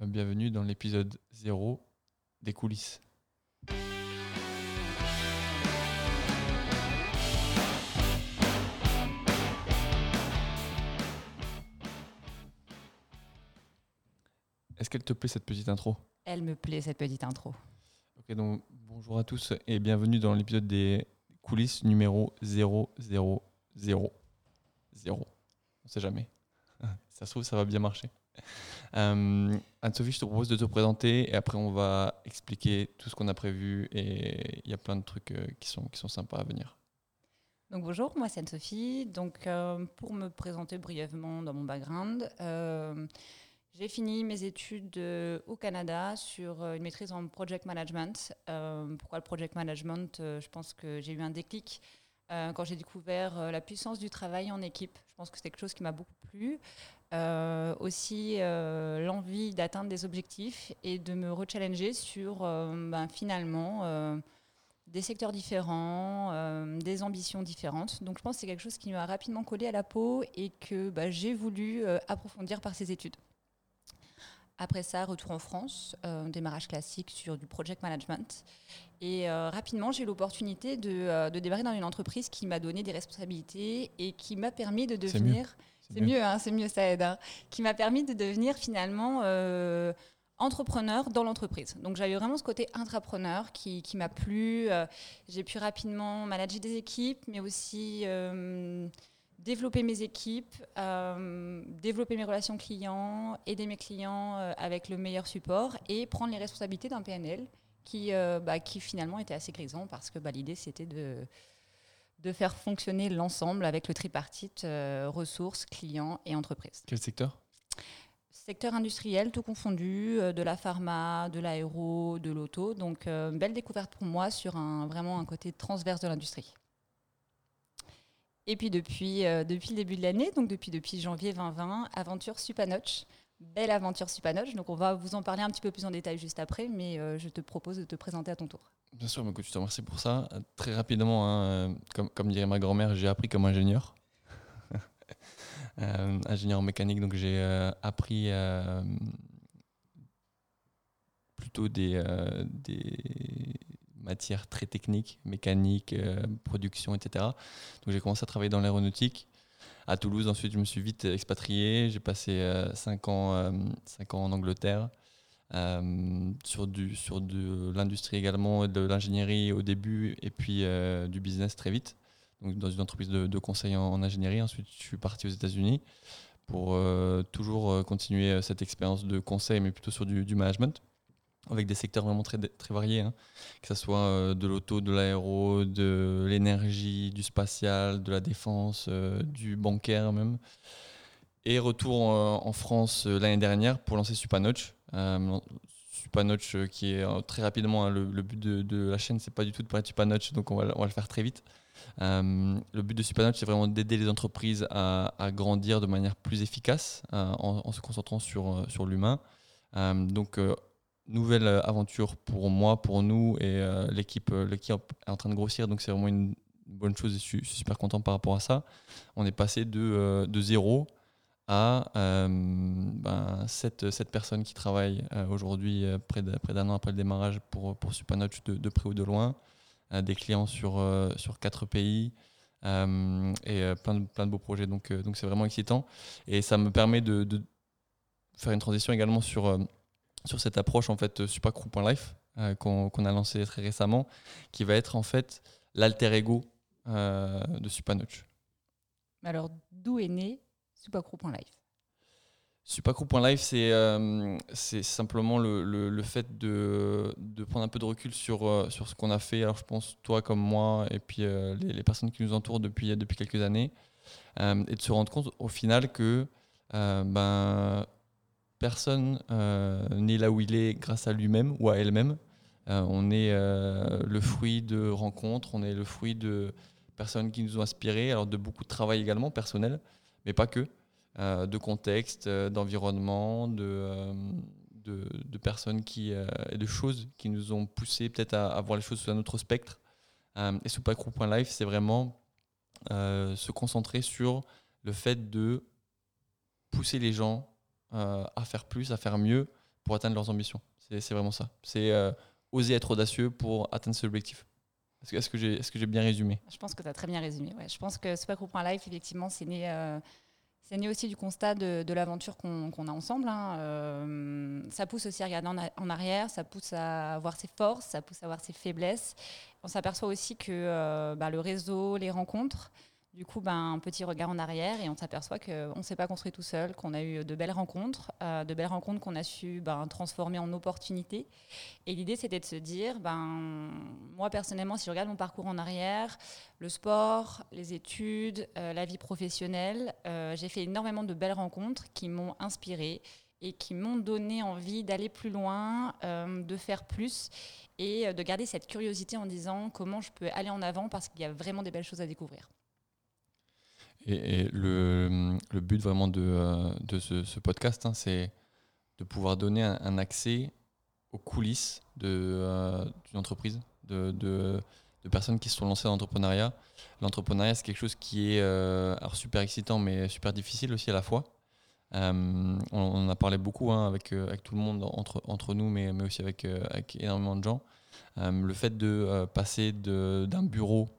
bienvenue dans l'épisode 0 des coulisses. Est-ce qu'elle te plaît cette petite intro? Elle me plaît cette petite intro. Ok, donc bonjour à tous et bienvenue dans l'épisode des coulisses numéro 000. 0. On sait jamais. Ça se trouve, ça va bien marcher. Euh, Anne-Sophie, je te propose de te présenter et après on va expliquer tout ce qu'on a prévu et il y a plein de trucs euh, qui, sont, qui sont sympas à venir. Donc bonjour, moi c'est Anne-Sophie. Donc euh, pour me présenter brièvement dans mon background, j'ai fini mes études au Canada sur une maîtrise en project management. pourquoi le project management Je pense que j'ai eu un déclic quand j'ai découvert la puissance du travail en équipe. Je pense que c'est quelque chose qui m'a beaucoup plu. Euh, aussi euh, l'envie d'atteindre des objectifs et de me rechallenger sur euh, ben, finalement des secteurs différents, des ambitions différentes. Donc je pense que c'est quelque chose qui m'a rapidement collé à la peau et que ben, j'ai voulu approfondir par ces études. Après ça, retour en France, démarrage classique sur du project management. Et rapidement, j'ai eu l'opportunité de, de, démarrer dans une entreprise qui m'a donné des responsabilités et qui m'a permis de devenir c'est mieux, hein, c'est mieux, ça aide. Hein. Qui m'a permis de devenir finalement euh, entrepreneur dans l'entreprise. Donc j'avais vraiment ce côté intrapreneur qui, m'a plu. Euh, j'ai pu rapidement manager des équipes, mais aussi euh, développer mes équipes, développer mes relations clients, aider mes clients avec le meilleur support et prendre les responsabilités d'un PNL qui, bah, qui finalement était assez grisant parce que bah, l'idée c'était de de faire fonctionner l'ensemble avec le tripartite euh, ressources, clients et entreprises. Quel secteur? Secteur industriel, tout confondu, euh, de la pharma, de l'aéro, de l'auto. Donc, euh, belle découverte pour moi sur un, vraiment un côté transverse de l'industrie. Et puis, depuis, depuis le début de l'année, donc depuis, depuis janvier 2020, aventure Supanoch. Belle aventure Supanoch. Donc, on va vous en parler un petit peu plus en détail juste après, mais je te propose de te présenter à ton tour. Bien sûr, je te remercie pour ça. Très rapidement, hein, euh, comme, dirait ma grand-mère, j'ai appris comme ingénieur. euh, ingénieur mécanique, donc j'ai euh, appris euh, plutôt des, matières très techniques, mécanique, production, etc. Donc j'ai commencé à travailler dans l'aéronautique à Toulouse. Ensuite, je me suis vite expatrié. J'ai passé 5 ans, 5 ans en Angleterre. Euh, sur, du, sur de l'industrie également, de l'ingénierie au début et puis euh, du business très vite. Donc dans une entreprise de, conseil en, ingénierie. Ensuite, je suis parti aux États-Unis pour euh, toujours continuer cette expérience de conseil, mais plutôt sur du, management, avec des secteurs vraiment très, très variés, hein. que ce soit de l'auto, de l'aéro, de l'énergie, du spatial, de la défense, du bancaire même. Et retour en, France l'année dernière pour lancer Supanoch, euh, Supanoch euh, qui est euh, très rapidement, hein, le, but de, la chaîne, c'est pas du tout de parler de Supanoch, donc on va, le faire très vite. le but de Supanoch, c'est vraiment d'aider les entreprises à, grandir de manière plus efficace en, se concentrant sur, l'humain. donc, nouvelle aventure pour moi, pour nous et l'équipe, l'équipe est en train de grossir, donc c'est vraiment une bonne chose et je suis, super content par rapport à ça. On est passé de zéro à euh, ben, cette, cette, personne qui travaille euh, aujourd'hui, euh, près d'un an après le démarrage, pour, pour Supanoch de, de, près ou de loin, des clients sur, sur quatre pays. et plein de, plein de beaux projets, donc donc c'est vraiment excitant. Et ça me permet de, de faire une transition également sur, sur cette approche en fait Supacrew.life qu'on a lancé très récemment, qui va être en fait l'alter ego de Supanoch. Alors, d'où est né Supacrew.life, c'est euh, c'est simplement le, le, fait de, de, prendre un peu de recul sur, euh, sur ce qu'on a fait. Alors, je pense, toi comme moi, et puis euh, les, les, personnes qui nous entourent depuis, depuis quelques années, et de se rendre compte au final que ben, personne n'est là où il est grâce à lui-même ou à elle-même. on est le fruit de rencontres, on est le fruit de personnes qui nous ont inspirés, alors de beaucoup de travail également personnel mais pas que, euh, de contexte, euh, d'environnement, de, euh, de, de, personnes qui, et de choses qui nous ont poussé peut-être à, voir les choses sous un autre spectre. et Supacrew.life, c'est vraiment se concentrer sur le fait de pousser les gens à faire plus, à faire mieux, pour atteindre leurs ambitions. C'est vraiment ça. C'est oser être audacieux pour atteindre ce objectif. Est-ce que, est que j'ai bien résumé? Je pense que tu as très bien résumé. Ouais. Je pense que Super Group Life, effectivement, c'est né, euh, né aussi du constat de, l'aventure qu'on a ensemble. Hein. Euh, ça pousse aussi à regarder en, arrière, ça pousse à voir ses forces, ça pousse à voir ses faiblesses. On s'aperçoit aussi que euh, bah, le réseau, les rencontres, du coup, ben, un petit regard en arrière et on s'aperçoit qu'on ne s'est pas construit tout seul, qu'on a eu de belles rencontres, euh, de belles rencontres qu'on a su ben, transformer en opportunités. Et l'idée, c'était de se dire, ben, moi personnellement, si je regarde mon parcours en arrière, le sport, les études, euh, la vie professionnelle, euh, j'ai fait énormément de belles rencontres qui m'ont inspiré et qui m'ont donné envie d'aller plus loin, de faire plus et de garder cette curiosité en disant comment je peux aller en avant parce qu'il y a vraiment des belles choses à découvrir. Et, le, but vraiment de, euh, ce, podcast, hein, c'est de pouvoir donner un, accès aux coulisses euh, d'une entreprise, de, personnes qui se sont lancées dans l'entrepreneuriat. L'entrepreneuriat, c'est quelque chose qui est euh, super excitant, mais super difficile aussi à la fois. on, en a parlé beaucoup hein, avec, tout le monde, entre, nous, mais, aussi avec énormément de gens. le fait de passer d'un bureau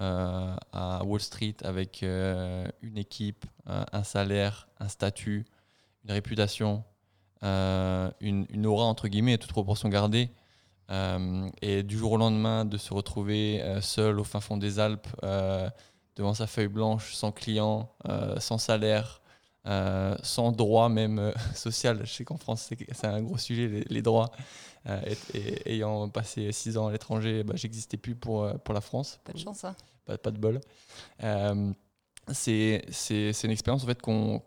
euh, à Wall Street avec euh, une équipe, un salaire, un statut, une réputation, euh, une, aura entre guillemets, toute proportion gardée. et du jour au lendemain, de se retrouver seul au fin fond des Alpes, devant sa feuille blanche, sans client, sans salaire, sans droit même social. Je sais qu'en France, c'est un gros sujet, les, droits. et, ayant passé six ans à l'étranger, bah, j'existais plus pour, pour la France. Pas de chance, ça. Hein pas, pas de bol. Euh, c'est une expérience en fait qu'on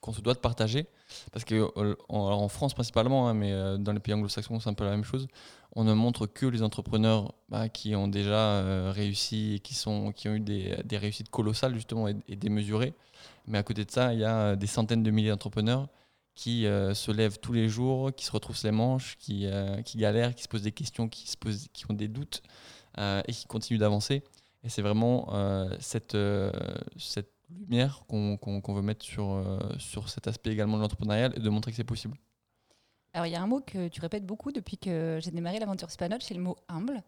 qu'on se doit de partager parce que euh, en, France principalement hein, mais euh, dans les pays anglo-saxons c'est un peu la même chose on ne montre que les entrepreneurs bah, qui ont déjà réussi et qui, sont, qui ont eu des, des réussites colossales justement et, démesurées mais à côté de ça il y a des centaines de milliers d'entrepreneurs qui se lèvent tous les jours qui se retrouvent les manches qui, qui galèrent qui se posent des questions qui, se posent, qui ont des doutes et qui continuent d'avancer et c'est vraiment euh, cette, euh, cette lumière qu'on veut mettre sur, euh, sur cet aspect également de l'entrepreneuriat et de montrer que c'est possible. Alors, il y a un mot que tu répètes beaucoup depuis que j'ai démarré l'aventure Spanote, c'est le mot humble.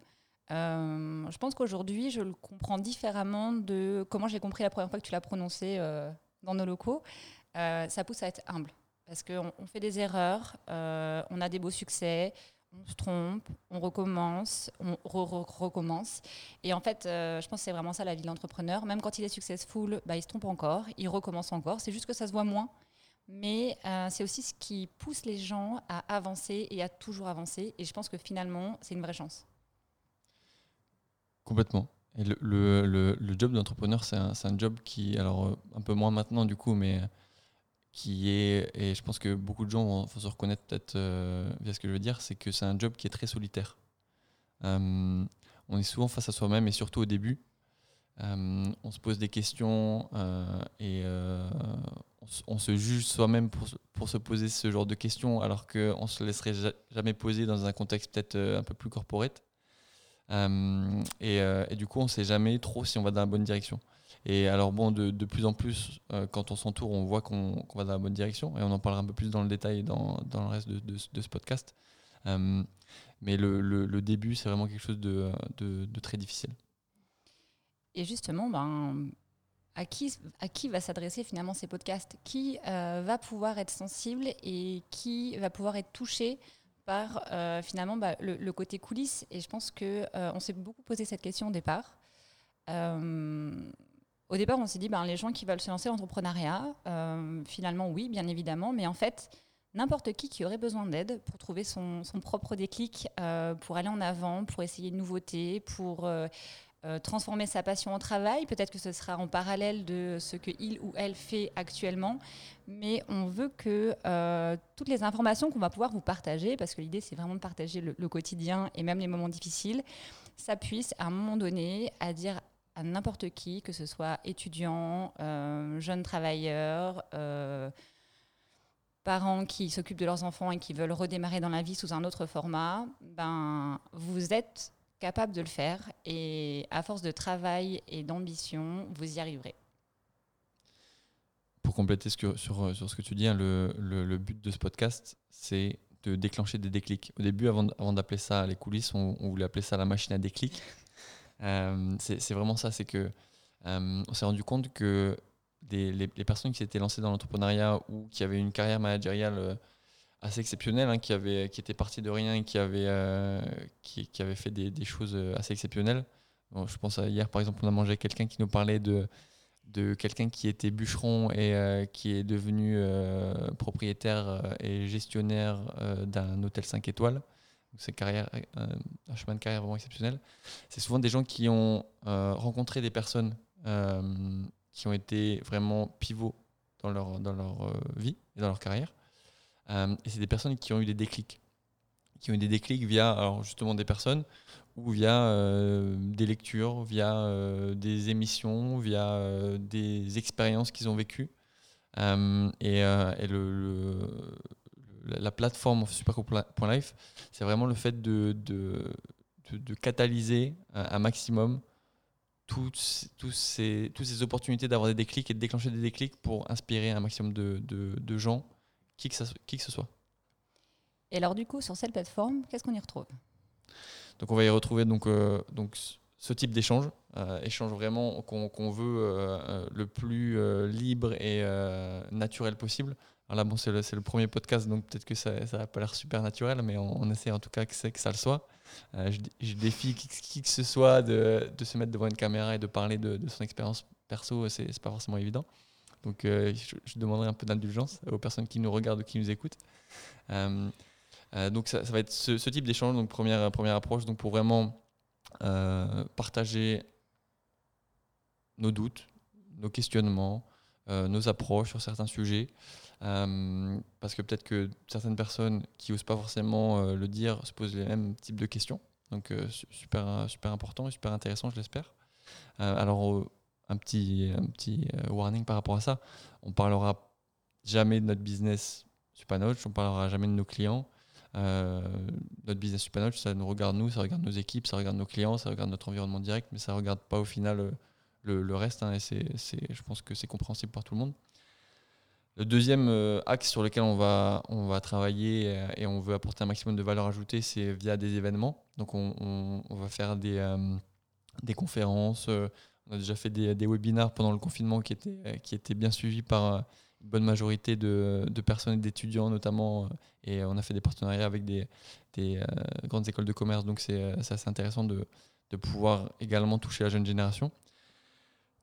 je pense qu'aujourd'hui, je le comprends différemment de comment j'ai compris la première fois que tu l'as prononcé dans nos locaux. ça pousse à être humble parce qu'on on fait des erreurs, on a des beaux succès, on se trompe, on recommence, on recommence. Et en fait, euh, je pense que c'est vraiment ça la vie de l'entrepreneur. Même quand il est successful, bah, il se trompe encore, il recommence encore. C'est juste que ça se voit moins. Mais euh, c'est aussi ce qui pousse les gens à avancer et à toujours avancer. Et je pense que finalement, c'est une vraie chance. Complètement. Et le, le, job d'entrepreneur, c'est un, job qui, alors euh, un peu moins maintenant du coup, mais qui est, et je pense que beaucoup de gens vont, se reconnaître peut-être euh, via ce que je veux dire, c'est que c'est un job qui est très solitaire. Euh, on est souvent face à soi-même et surtout au début. On se pose des questions et on, se juge soi-même pour, pour, se poser ce genre de questions alors qu'on ne se laisserait jamais poser dans un contexte peut-être un peu plus corporate. Et, et, du coup, on ne sait jamais trop si on va dans la bonne direction. Et alors bon, de, plus en plus, euh, quand on s'entoure, on voit qu'on va dans la bonne direction, et on en parlera un peu plus dans le détail dans, dans le reste de, ce podcast. Euh, mais le, début, c'est vraiment quelque chose de, très difficile. Et justement, ben, à, qui, va s'adresser finalement ces podcasts? Qui euh, va pouvoir être sensible et qui va pouvoir être touché par finalement bah, le, côté coulisses Et je pense qu'on on s'est beaucoup posé cette question au départ. Au départ, on s'est dit, ben, les gens qui veulent se lancer dans l'entrepreneuriat, euh, finalement, oui, bien évidemment, mais en fait, n'importe qui qui aurait besoin d'aide pour trouver son, propre déclic, euh, pour aller en avant, pour essayer de nouveautés, pour euh, transformer sa passion en travail. Peut-être que ce sera en parallèle de ce qu'il ou elle fait actuellement, mais on veut que toutes les informations qu'on va pouvoir vous partager, parce que l'idée c'est vraiment de partager le, quotidien et même les moments difficiles, ça puisse à un moment donné à dire à n'importe qui, que ce soit étudiant, euh, jeunes travailleurs, euh, parents qui s'occupent de leurs enfants et qui veulent redémarrer dans la vie sous un autre format, ben, vous êtes capable de le faire et à force de travail et d'ambition, vous y arriverez. pour compléter ce que, sur, sur ce que tu dis, hein, le, le, but de ce podcast, c'est de déclencher des déclics. Au début, avant, avant d'appeler ça les coulisses, on, voulait appeler ça la machine à déclic. c'est vraiment ça, c'est que on s'est rendu compte que des, les, personnes qui s'étaient lancées dans l'entrepreneuriat ou qui avaient une carrière managériale assez exceptionnelle, hein, qui, avait, qui était parti de rien et qui avait, qui, qui, avait fait des, choses assez exceptionnelles, je pense à hier, par exemple, on a mangé quelqu'un qui nous parlait de, de quelqu'un qui était bûcheron et euh, qui est devenu euh, propriétaire euh, et gestionnaire d'un hôtel 5 étoiles. C'est un chemin de carrière vraiment exceptionnel. C'est souvent des gens qui ont rencontré des personnes qui ont été vraiment pivots dans leur, dans leur vie et dans leur carrière. Et c'est des personnes qui ont eu des déclics. Qui ont eu des déclics via justement des personnes ou via euh, des lectures, via euh, des émissions, via euh, des expériences qu'ils ont vécues. et, et le, la plateforme superco.life, c'est vraiment le fait de, catalyser un, maximum toutes, ces, opportunités d'avoir des déclics et de déclencher des déclics pour inspirer un maximum de gens, qui que, ça, qui que ce soit. Et alors du coup, sur cette plateforme, qu'est-ce qu'on y retrouve? Donc on va y retrouver donc, euh, donc ce type d'échange, euh, échange vraiment qu'on veut euh, le plus libre et naturel possible. Alors là, bon, c'est le, le, premier podcast, donc peut-être que ça n'a pas l'air super naturel, mais on, essaie en tout cas que, que ça le soit. Je, défie qui, que ce soit de, de, se mettre devant une caméra et de parler de, son expérience perso, c'est pas forcément évident. Donc je, je, demanderai un peu d'indulgence aux personnes qui nous regardent ou qui nous écoutent. Euh, donc ça, va être ce, type d'échange, donc première, première approche, donc pour vraiment euh, partager nos doutes, nos questionnements, euh, nos approches sur certains sujets. parce que peut-être que certaines personnes qui n'osent pas forcément le dire se posent les mêmes types de questions. Donc super, super important et super intéressant, je l'espère. alors un petit, un petit warning par rapport à ça. On parlera jamais de notre business Supanoche, on parlera jamais de nos clients. Euh, notre business Supernode, ça nous regarde nous, ça regarde nos équipes, ça regarde nos clients, ça regarde notre environnement direct, mais ça regarde pas au final euh, le, le reste. Hein, et je pense que c'est compréhensible par tout le monde. Le deuxième euh, axe sur lequel on va, on va travailler et on veut apporter un maximum de valeur ajoutée, c'est via des événements. Donc on, on, va faire des, des conférences. On a déjà fait des, des, webinars pendant le confinement qui étaient, étaient bien suivis par une bonne majorité de, personnes et d'étudiants notamment. Et on a fait des partenariats avec des, des euh, grandes écoles de commerce. Donc c'est assez intéressant de, pouvoir également toucher la jeune génération.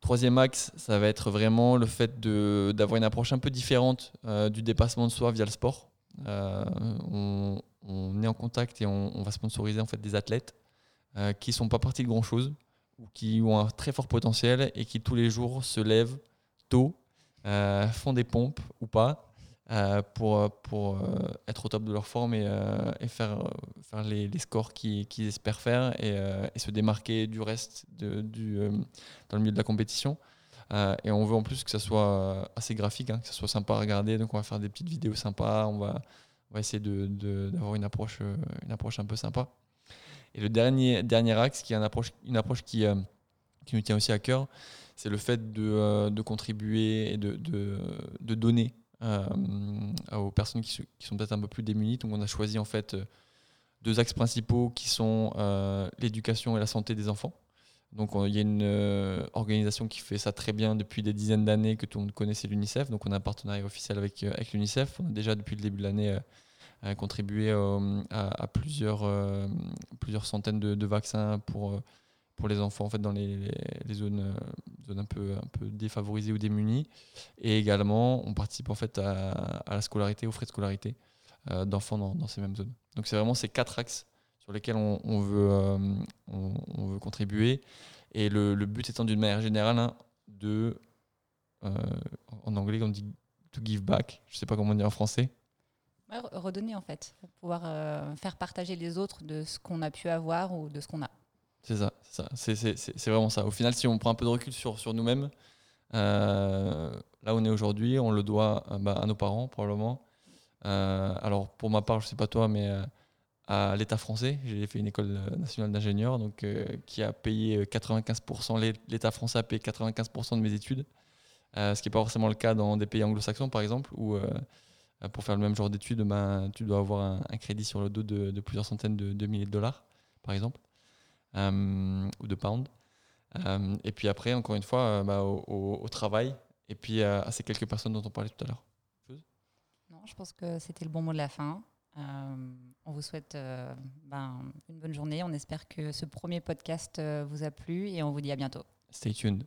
Troisième axe, ça va être vraiment le fait d'avoir une approche un peu différente euh, du dépassement de soi via le sport. Euh, on, est en contact et on, on, va sponsoriser en fait des athlètes qui ne sont pas partis de grand chose ou qui ont un très fort potentiel et qui tous les jours se lèvent tôt euh, font des pompes ou pas euh, pour, pour euh, être au top de leur forme et, et faire, faire les, les scores qu'ils espèrent faire et, se démarquer du reste de, du, dans le milieu de la compétition. et on veut en plus que ça soit assez graphique, hein, que ça soit sympa à regarder. Donc on va faire des petites vidéos sympas, on va, on va essayer d'avoir de, une, approche, une approche un peu sympa. Et le dernier, dernier axe, qui est une approche, qui, nous tient aussi à cœur, c'est le fait de, euh, contribuer et de, de, donner euh, aux personnes qui, sont peut-être un peu plus démunies. Donc on a choisi en fait euh, deux axes principaux qui sont l'éducation et la santé des enfants. Donc il y a une organisation qui fait ça très bien depuis des dizaines d'années que tout le monde connaît, c'est l'UNICEF. Donc on a un partenariat officiel avec, avec l'UNICEF. On a déjà depuis le début de l'année contribué à, plusieurs, plusieurs centaines de, vaccins pour pour les enfants en fait, dans les, zones, euh, zones, un, peu, un peu défavorisées ou démunies. Et également, on participe en fait à, à la scolarité, aux frais de scolarité euh, d'enfants dans, dans, ces mêmes zones. Donc c'est vraiment ces quatre axes sur lesquels on, veut, euh, on, veut contribuer. Et le, le but étant d'une manière générale hein, de, en anglais on dit to give back, je ne sais pas comment on dit en français. Redonner en fait, pouvoir faire partager les autres de ce qu'on a pu avoir ou de ce qu'on a. C'est ça, c'est ça. C'est vraiment ça. Au final, si on prend un peu de recul sur, sur nous-mêmes, euh, là où on est aujourd'hui, on le doit euh, bah, à nos parents, probablement. Euh, alors, pour ma part, je ne sais pas toi, mais à l'État français, j'ai fait une école nationale d'ingénieur, donc qui a payé 95%, l'État français a payé 95% de mes études. ce qui n'est pas forcément le cas dans des pays anglo-saxons, par exemple, où pour faire le même genre d'études, ben, tu dois avoir un, crédit sur le dos de, plusieurs centaines de, milliers de dollars, par exemple, ou de pounds. et puis après, encore une fois, bah, au, au, travail, et puis à ces quelques personnes dont on parlait tout à l'heure. Non, je pense que c'était le bon mot de la fin. Euh, on vous souhaite euh, ben, une bonne journée. On espère que ce premier podcast euh, vous a plu et on vous dit à bientôt. Stay tuned.